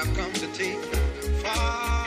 I've come to take far.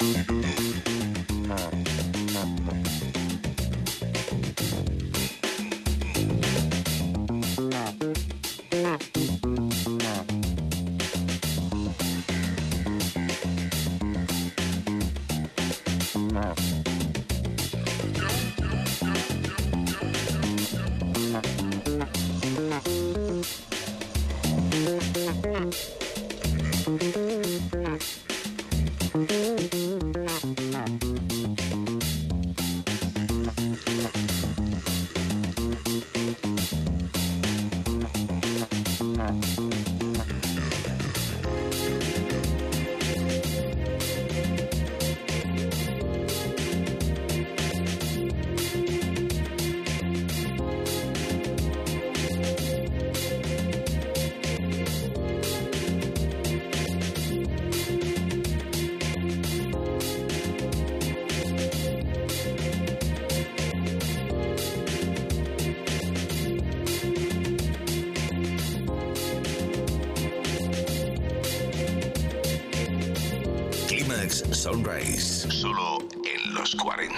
Mm-hmm. 40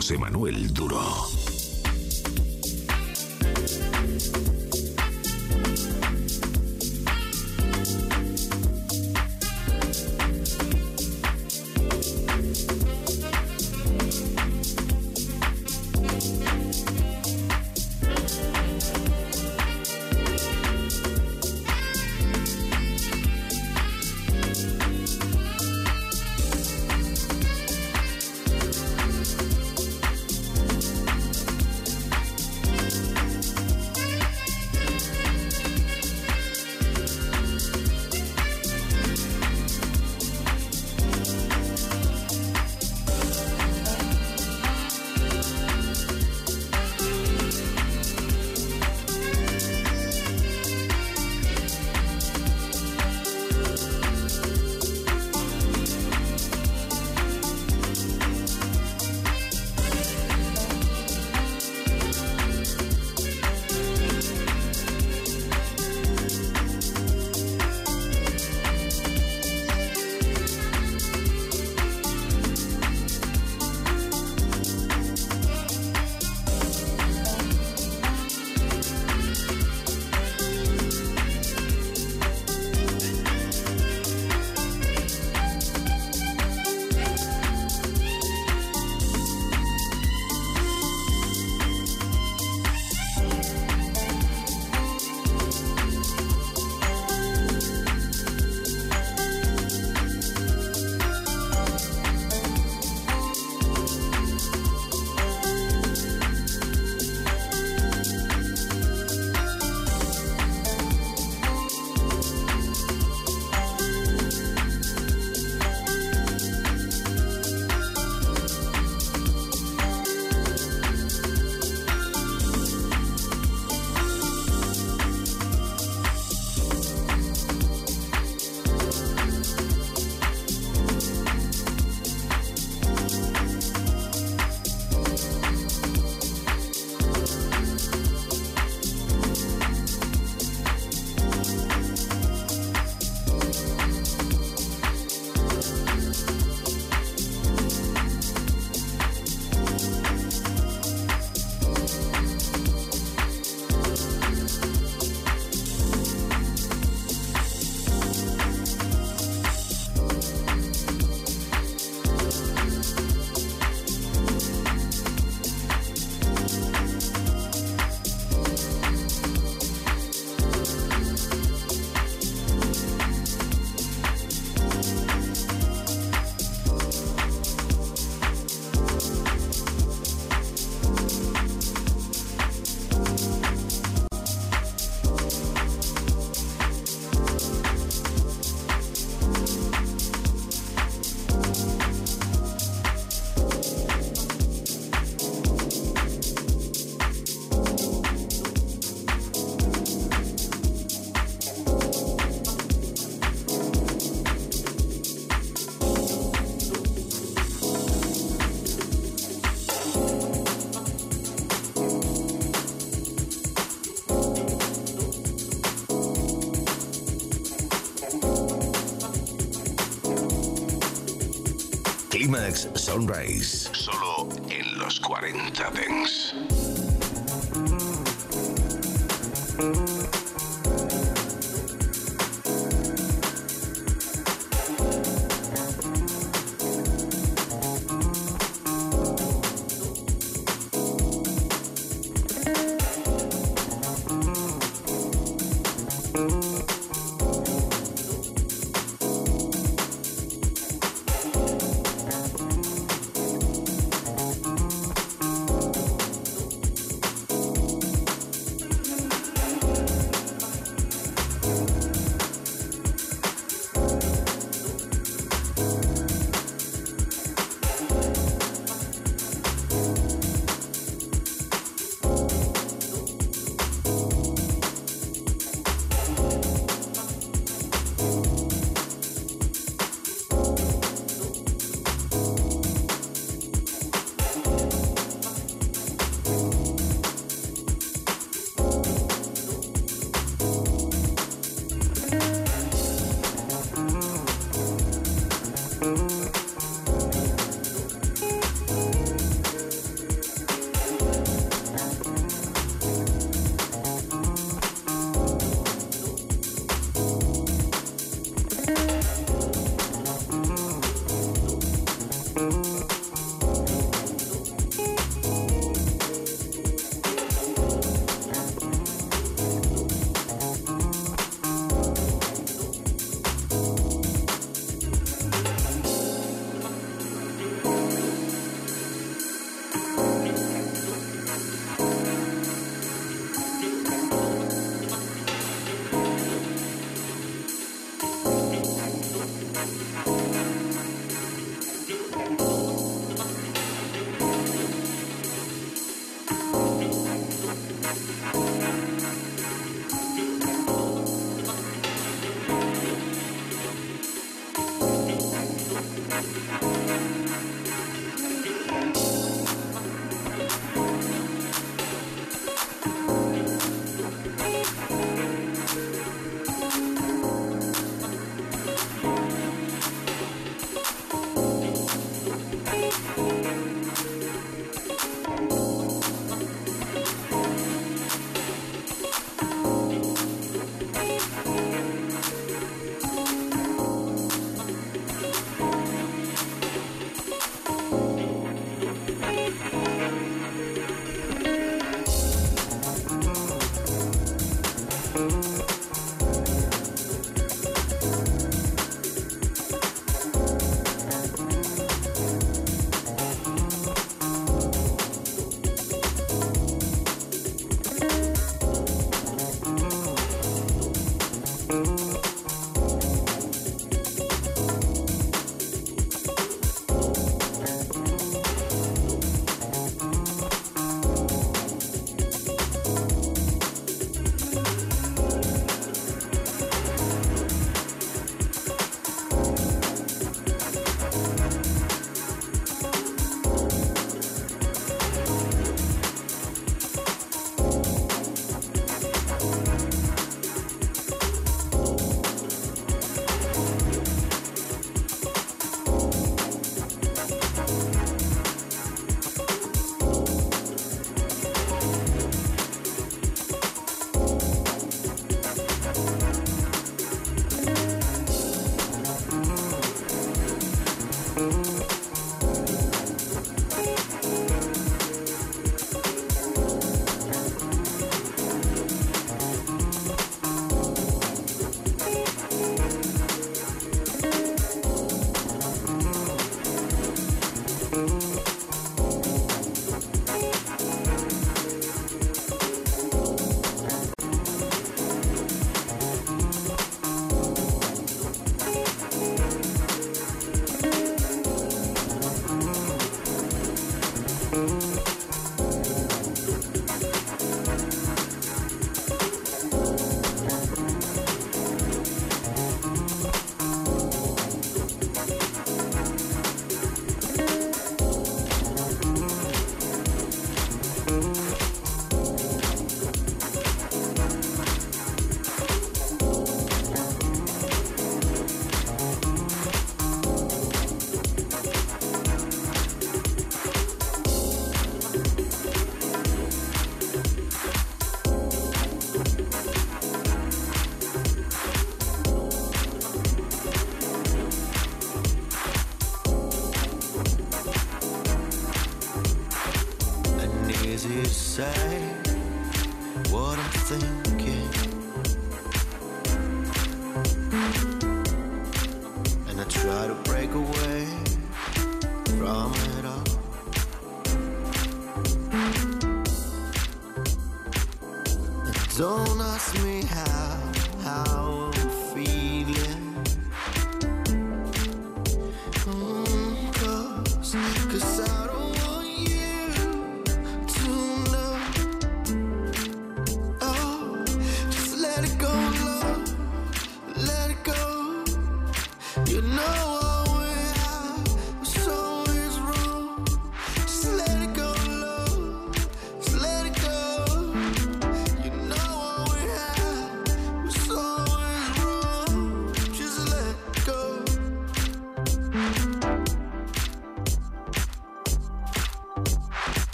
José Manuel Duro. Sunrise.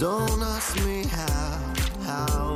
Don't ask me how, how.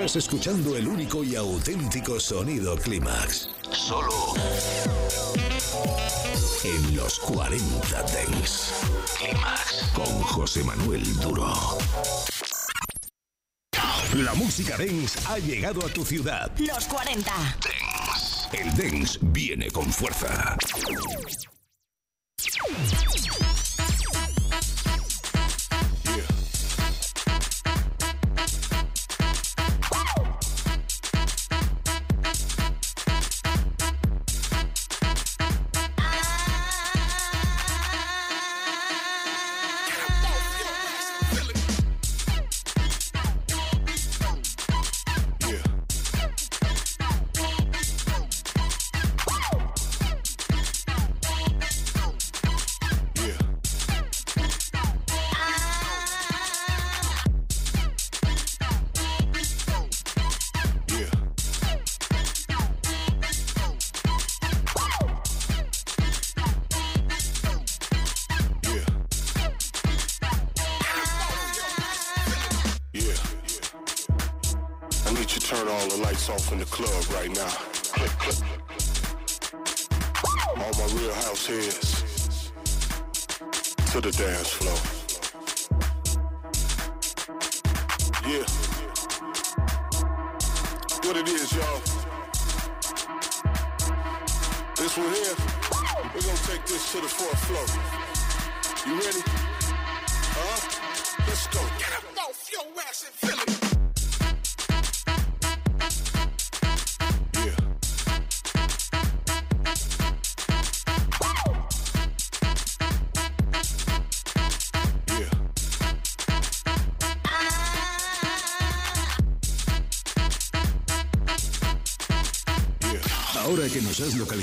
Estás escuchando el único y auténtico sonido Clímax. Solo en los 40 Dents. Clímax con José Manuel Duro. La música dance ha llegado a tu ciudad. Los 40. Dance. El dance viene con fuerza.